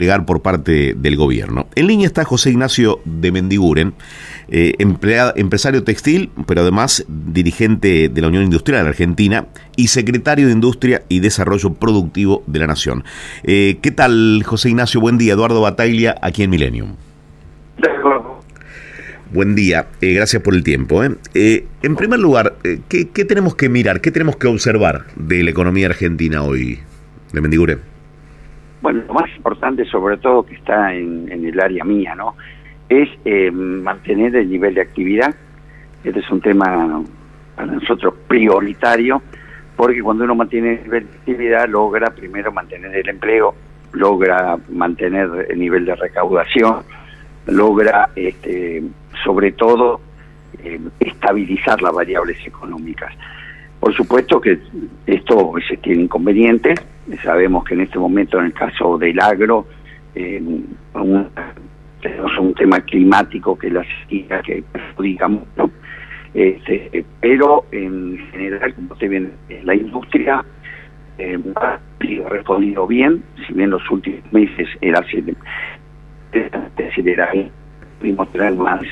llegar por parte del gobierno. En línea está José Ignacio de Mendiguren, eh, empresario textil, pero además dirigente de la Unión Industrial Argentina y secretario de Industria y Desarrollo Productivo de la Nación. Eh, ¿Qué tal, José Ignacio? Buen día. Eduardo Bataglia, aquí en Millennium. Buen día, eh, gracias por el tiempo. en primer lugar, ¿qué, ¿qué, tenemos que mirar, qué tenemos que observar de la economía argentina hoy, de Mendiguren? Bueno, lo más importante, sobre todo que está en, el área mía, ¿no? Es eh, mantener el nivel de actividad. Este es un tema para nosotros prioritario, porque cuando uno mantiene el nivel de actividad logra primero mantener el empleo, logra mantener el nivel de recaudación, logra este, sobre todo eh, estabilizar las variables económicas. Por supuesto que esto se tiene inconvenientes, sabemos que en este momento en el caso del agro eh, tenemos un tema climático que la sequía que perjudica mucho, este, pero en general, como usted viene, la industria eh, ha respondido bien, si bien los últimos meses era acelerar, pudimos tener más,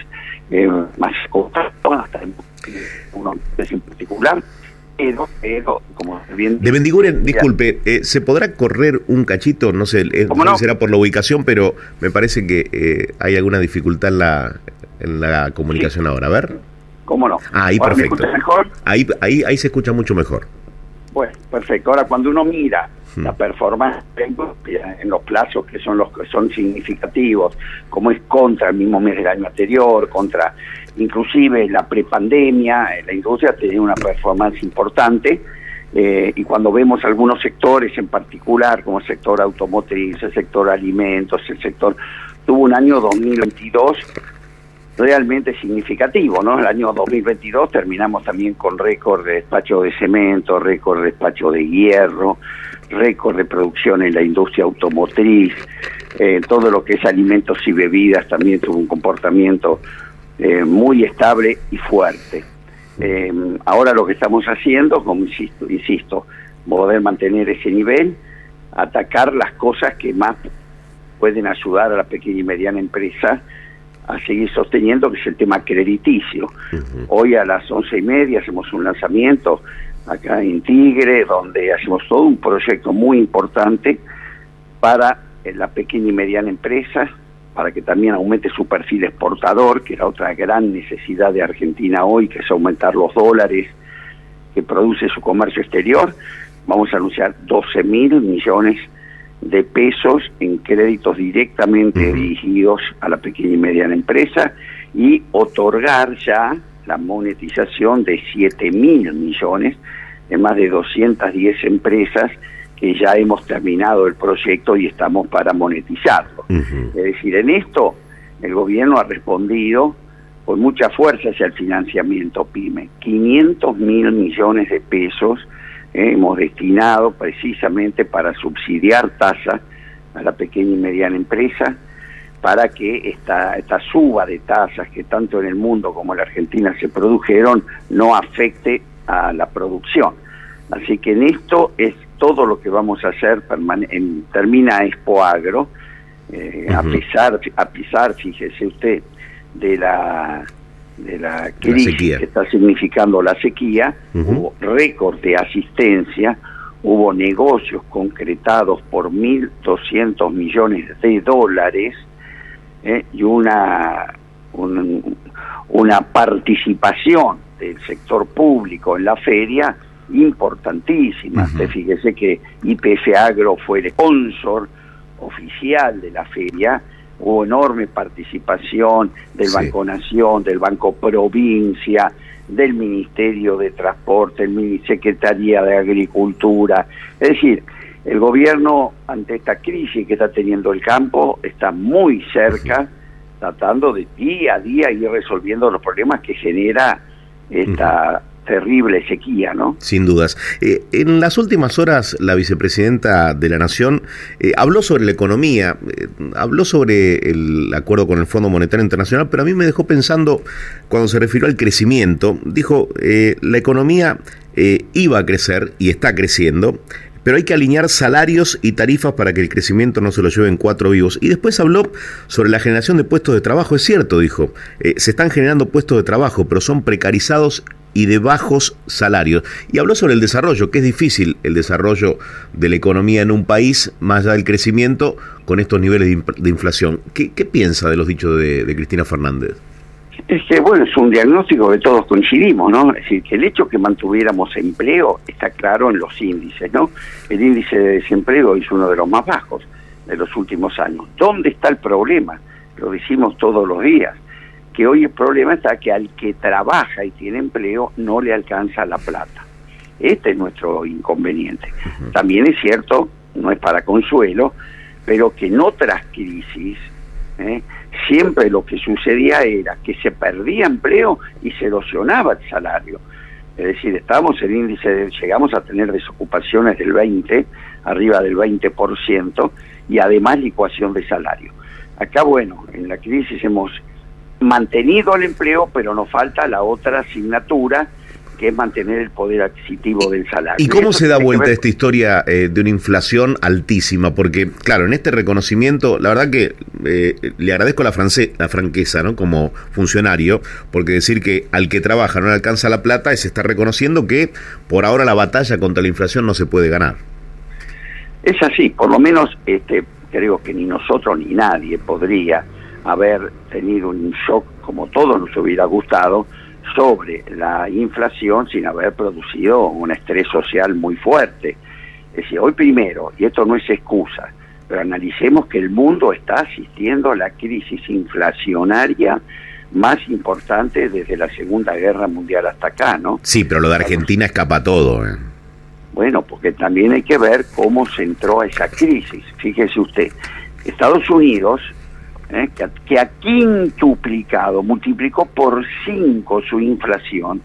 eh, más contacto, hasta uno en particular, pero, pero, como bien... De Bendiguren, disculpe, eh, ¿se podrá correr un cachito? No sé, eh, será por la ubicación, pero me parece que eh, hay alguna dificultad en la, en la comunicación ahora. A ver. ¿Cómo no? Ah, ahí perfecto. mejor? Ahí, ahí, ahí se escucha mucho mejor. Bueno, perfecto. Ahora, cuando uno mira hmm. la performance en los plazos que son los que son significativos, como es contra el mismo mes del año anterior, contra inclusive la prepandemia, la industria tenía una performance importante. Eh, y cuando vemos algunos sectores en particular, como el sector automotriz, el sector alimentos, el sector, tuvo un año 2022 realmente significativo, ¿no? El año 2022 terminamos también con récord de despacho de cemento, récord de despacho de hierro, récord de producción en la industria automotriz, eh, todo lo que es alimentos y bebidas también tuvo un comportamiento eh, muy estable y fuerte. Eh, ahora lo que estamos haciendo, como insisto, insisto, poder mantener ese nivel, atacar las cosas que más pueden ayudar a la pequeña y mediana empresa a seguir sosteniendo, que es el tema crediticio. Hoy a las once y media hacemos un lanzamiento acá en Tigre, donde hacemos todo un proyecto muy importante para la pequeña y mediana empresa, para que también aumente su perfil exportador, que era otra gran necesidad de Argentina hoy, que es aumentar los dólares que produce su comercio exterior. Vamos a anunciar 12 mil millones de pesos en créditos directamente dirigidos a la pequeña y mediana empresa y otorgar ya la monetización de 7 mil millones de más de 210 empresas que ya hemos terminado el proyecto y estamos para monetizarlo. Es decir, en esto el gobierno ha respondido con mucha fuerza hacia el financiamiento PYME. 500 mil millones de pesos eh, hemos destinado precisamente para subsidiar tasas a la pequeña y mediana empresa para que esta, esta suba de tasas que tanto en el mundo como en la Argentina se produjeron no afecte a la producción. Así que en esto es todo lo que vamos a hacer en, termina Expo Agro, eh, a pesar, a pesar, fíjese usted, de la de la crisis que está significando la sequía, hubo récord de asistencia, hubo negocios concretados por 1.200 millones de dólares eh, y una, una participación del sector público en la feria importantísimas. Fíjese que IPF Agro fue el sponsor oficial de la feria, hubo enorme participación del Banco Nación, del Banco Provincia, del Ministerio de Transporte, el Secretaría de Agricultura. Es decir, el gobierno ante esta crisis que está teniendo el campo está muy cerca, tratando de día a día ir resolviendo los problemas que genera esta terrible sequía, ¿no? Sin dudas. Eh, en las últimas horas, la vicepresidenta de la Nación eh, habló sobre la economía, eh, habló sobre el acuerdo con el Fondo Monetario Internacional, pero a mí me dejó pensando, cuando se refirió al crecimiento, dijo, la economía iba a crecer y está creciendo, pero hay que alinear salarios y tarifas para que el crecimiento no se lo lleven cuatro vivos. Y después habló sobre la generación de puestos de trabajo. Es cierto, dijo, se están generando puestos de trabajo, pero son precarizados y de bajos salarios. Y habló sobre el desarrollo, que es difícil el desarrollo de la economía en un país, más allá del crecimiento, con estos niveles de, inflación. ¿Qué, piensa de los dichos de, Cristina Fernández? Es que, bueno, es un diagnóstico que todos coincidimos, ¿no? Es decir, que el hecho que mantuviéramos empleo está claro en los índices, ¿no? El índice de desempleo es uno de los más bajos de los últimos años. ¿Dónde está el problema? Lo decimos todos los días que hoy el problema está que al que trabaja y tiene empleo no le alcanza la plata. Este es nuestro inconveniente. También es cierto, no es para consuelo, pero que en otras crisis ¿eh? siempre lo que sucedía era que se perdía empleo y se erosionaba el salario. Es decir, estábamos en índice, llegamos a tener desocupaciones del 20, arriba del 20%, y además licuación de salario. Acá, bueno, en la crisis hemos mantenido el empleo, pero nos falta la otra asignatura, que es mantener el poder adquisitivo del salario. ¿Y cómo se da vuelta esta historia eh, de una inflación altísima? Porque, claro, en este reconocimiento, la verdad que eh, le agradezco la, la franqueza, ¿no? Como funcionario, porque decir que al que trabaja no le alcanza la plata es estar reconociendo que por ahora la batalla contra la inflación no se puede ganar. Es así, por lo menos este, creo que ni nosotros ni nadie podría haber tenido un shock como todos nos hubiera gustado sobre la inflación sin haber producido un estrés social muy fuerte. Es decir, hoy primero, y esto no es excusa, pero analicemos que el mundo está asistiendo a la crisis inflacionaria más importante desde la Segunda Guerra Mundial hasta acá, ¿no? Sí, pero lo de Argentina escapa todo. ¿eh? Bueno, porque también hay que ver cómo se entró a esa crisis. Fíjese usted, Estados Unidos ¿eh? que, ha quintuplicado, multiplicó por cinco su inflación.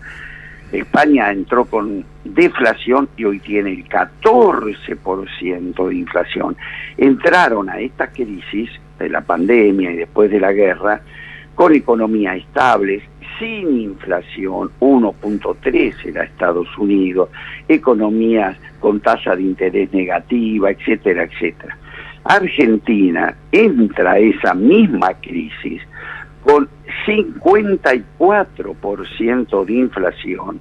España entró con deflación y hoy tiene el 14% de inflación. Entraron a esta crisis de la pandemia y después de la guerra con economías estables, sin inflación, 1.3 era Estados Unidos, economías con tasa de interés negativa, etcétera, etcétera. Argentina entra a esa misma crisis con 54% de inflación,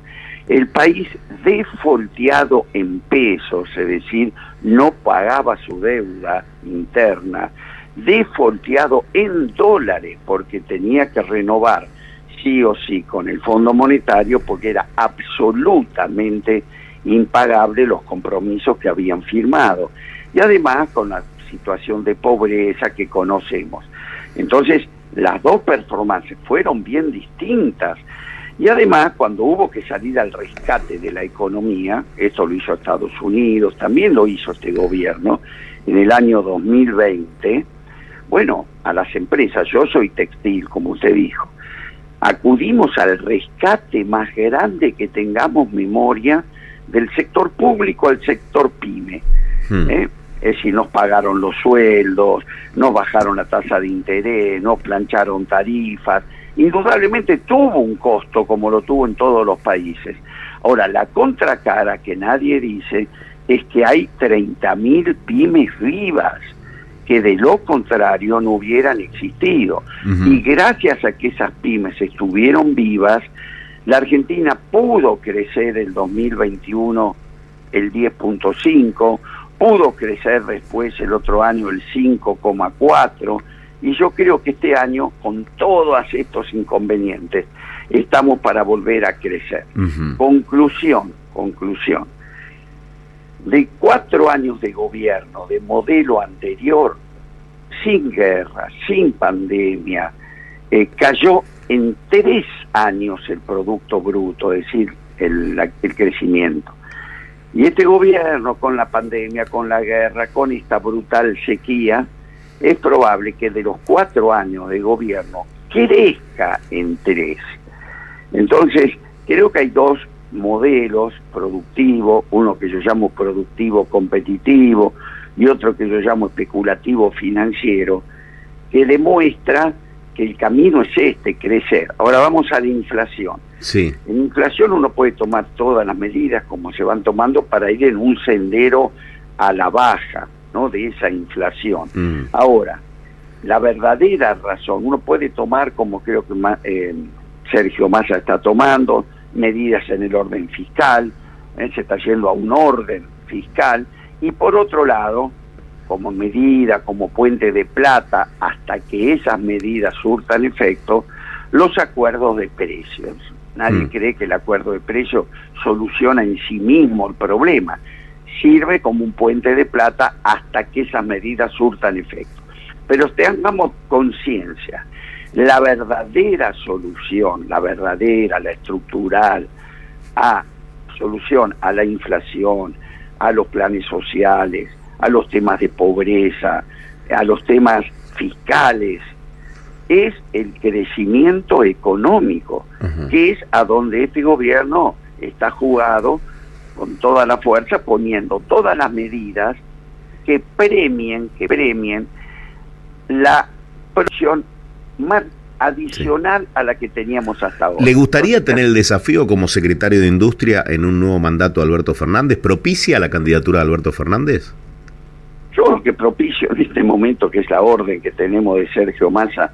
el país defolteado en pesos, es decir, no pagaba su deuda interna, defolteado en dólares porque tenía que renovar sí o sí con el Fondo Monetario porque era absolutamente impagable los compromisos que habían firmado. Y además con la situación de pobreza que conocemos. Entonces, las dos performances fueron bien distintas. Y además, cuando hubo que salir al rescate de la economía, eso lo hizo Estados Unidos, también lo hizo este gobierno, en el año 2020, bueno, a las empresas, yo soy textil, como usted dijo, acudimos al rescate más grande que tengamos memoria del sector público al sector pyme. Hmm. ¿eh? Es decir, nos pagaron los sueldos, nos bajaron la tasa de interés, nos plancharon tarifas. Indudablemente tuvo un costo como lo tuvo en todos los países. Ahora, la contracara que nadie dice es que hay 30.000 pymes vivas que de lo contrario no hubieran existido. Y gracias a que esas pymes estuvieron vivas, la Argentina pudo crecer el 2021 el 10.5, pudo crecer después el otro año el 5,4 y yo creo que este año con todos estos inconvenientes estamos para volver a crecer. Conclusión, conclusión. De cuatro años de gobierno, de modelo anterior, sin guerra, sin pandemia, eh, cayó en tres años el Producto Bruto, es decir, el, el crecimiento. Y este gobierno, con la pandemia, con la guerra, con esta brutal sequía, es probable que de los cuatro años de gobierno crezca en tres. Entonces, creo que hay dos modelos productivos, uno que yo llamo productivo competitivo y otro que yo llamo especulativo financiero, que demuestra que el camino es este, crecer. Ahora vamos a la inflación. Sí. En inflación uno puede tomar todas las medidas como se van tomando para ir en un sendero a la baja, ¿no? De esa inflación. Mm. Ahora, la verdadera razón, uno puede tomar, como creo que eh, Sergio Massa está tomando, medidas en el orden fiscal, eh, se está yendo a un orden fiscal, y por otro lado, como medida, como puente de plata, hasta que esas medidas surtan efecto, los acuerdos de precios. Nadie Mm. cree que el acuerdo de precios soluciona en sí mismo el problema. Sirve como un puente de plata hasta que esas medidas surtan efecto. Pero tengamos conciencia, la verdadera solución, la verdadera, la estructural, a solución a la inflación, a los planes sociales, a los temas de pobreza, a los temas fiscales, es el crecimiento económico, que es a donde este gobierno está jugado con toda la fuerza, poniendo todas las medidas que premien, que premien la producción más adicional a la que teníamos hasta ahora. ¿Le gustaría tener el desafío como secretario de Industria en un nuevo mandato de Alberto Fernández? ¿Propicia la candidatura de Alberto Fernández? Yo lo que propicio en este momento, que es la orden que tenemos de Sergio Massa,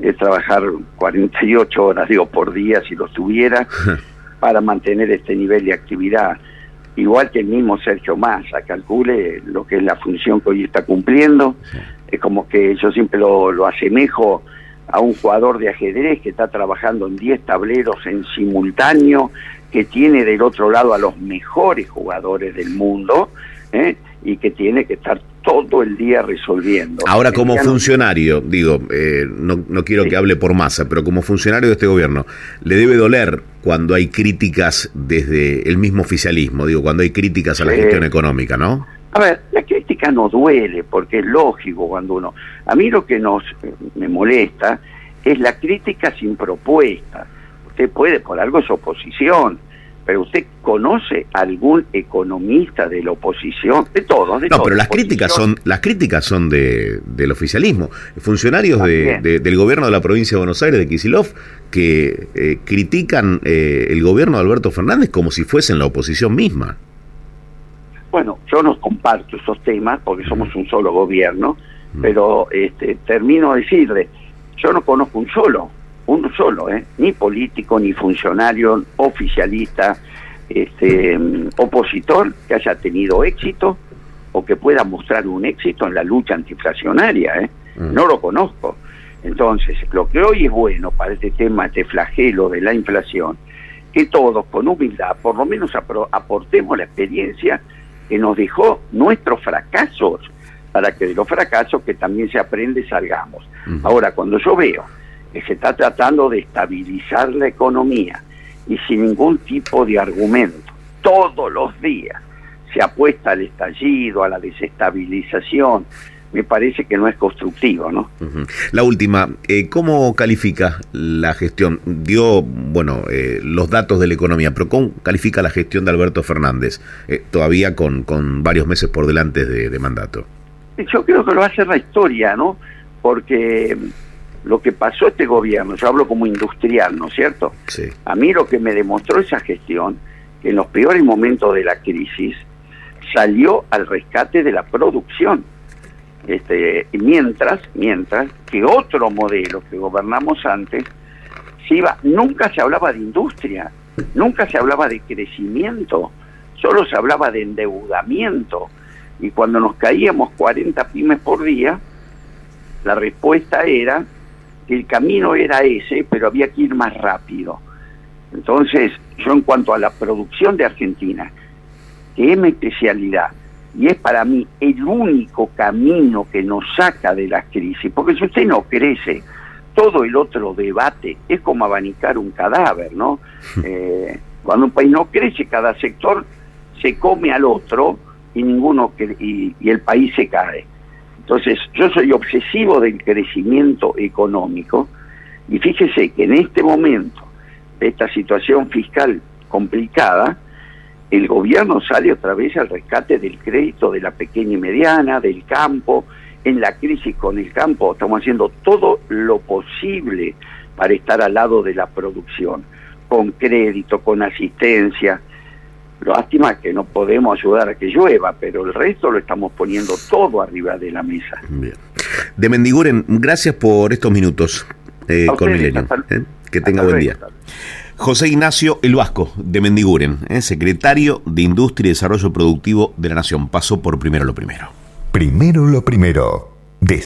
es trabajar 48 horas, digo, por día si lo tuviera, para mantener este nivel de actividad. Igual que el mismo Sergio Massa, calcule lo que es la función que hoy está cumpliendo. Es como que yo siempre lo, lo asemejo a un jugador de ajedrez que está trabajando en 10 tableros en simultáneo, que tiene del otro lado a los mejores jugadores del mundo ¿eh? y que tiene que estar todo el día resolviendo. Ahora, como funcionario, digo, eh, no, no quiero Sí. que hable por masa, pero como funcionario de este gobierno, ¿le debe doler cuando hay críticas desde el mismo oficialismo? Digo, cuando hay críticas a la gestión económica, ¿no? A ver, la crítica no duele, porque es lógico cuando uno... A mí lo que nos eh, me molesta es la crítica sin propuesta. Usted puede, por algo es oposición, pero usted conoce algún economista de la oposición, de todos, de No, todos, pero las críticas son las críticas son de, del oficialismo. Funcionarios de- del gobierno de la provincia de Buenos Aires, de Kisilov, que eh, critican eh, el gobierno de Alberto Fernández como si fuesen la oposición misma. Bueno, yo no comparto esos temas porque somos un solo gobierno, pero este, termino de decirle, yo no conozco un solo, uno solo, ¿eh? ni político, ni funcionario, oficialista, este, mm, opositor que haya tenido éxito o que pueda mostrar un éxito en la lucha antiinflacionaria. ¿eh? Mm. No lo conozco. Entonces, lo que hoy es bueno para este tema, este flagelo de la inflación, que todos con humildad por lo menos aportemos la experiencia que nos dejó nuestros fracasos, para que de los fracasos que también se aprende salgamos. Ahora, cuando yo veo que se está tratando de estabilizar la economía y sin ningún tipo de argumento, todos los días se apuesta al estallido, a la desestabilización, me parece que no es constructivo, ¿no? La última, eh, ¿cómo califica la gestión? Dio, bueno, eh, los datos de la economía, pero ¿cómo califica la gestión de Alberto Fernández? Eh, todavía con, con varios meses por delante de, de mandato. Yo creo que lo hacer la historia, ¿no? Porque lo que pasó este gobierno, yo hablo como industrial, ¿no es cierto? Sí. A mí lo que me demostró esa gestión, que en los peores momentos de la crisis salió al rescate de la producción. Este, mientras, mientras que otro modelo que gobernamos antes se iba, nunca se hablaba de industria, nunca se hablaba de crecimiento, solo se hablaba de endeudamiento. Y cuando nos caíamos 40 pymes por día, la respuesta era el camino era ese, pero había que ir más rápido. Entonces, yo en cuanto a la producción de Argentina, que es mi especialidad, y es para mí el único camino que nos saca de la crisis, porque si usted no crece, todo el otro debate es como abanicar un cadáver, ¿no? Eh, cuando un país no crece, cada sector se come al otro y ninguno y el país se cae. Entonces, yo soy obsesivo del crecimiento económico y fíjese que en este momento de esta situación fiscal complicada, el gobierno sale otra vez al rescate del crédito de la pequeña y mediana, del campo, en la crisis con el campo, estamos haciendo todo lo posible para estar al lado de la producción, con crédito, con asistencia. Lástima que no podemos ayudar a que llueva, pero el resto lo estamos poniendo todo arriba de la mesa. Bien. De Mendiguren, gracias por estos minutos eh, con Milenio. Eh. Que tenga buen día. José Ignacio El Vasco, de Mendiguren, eh, secretario de Industria y Desarrollo Productivo de la Nación. Pasó por primero lo primero. Primero lo primero.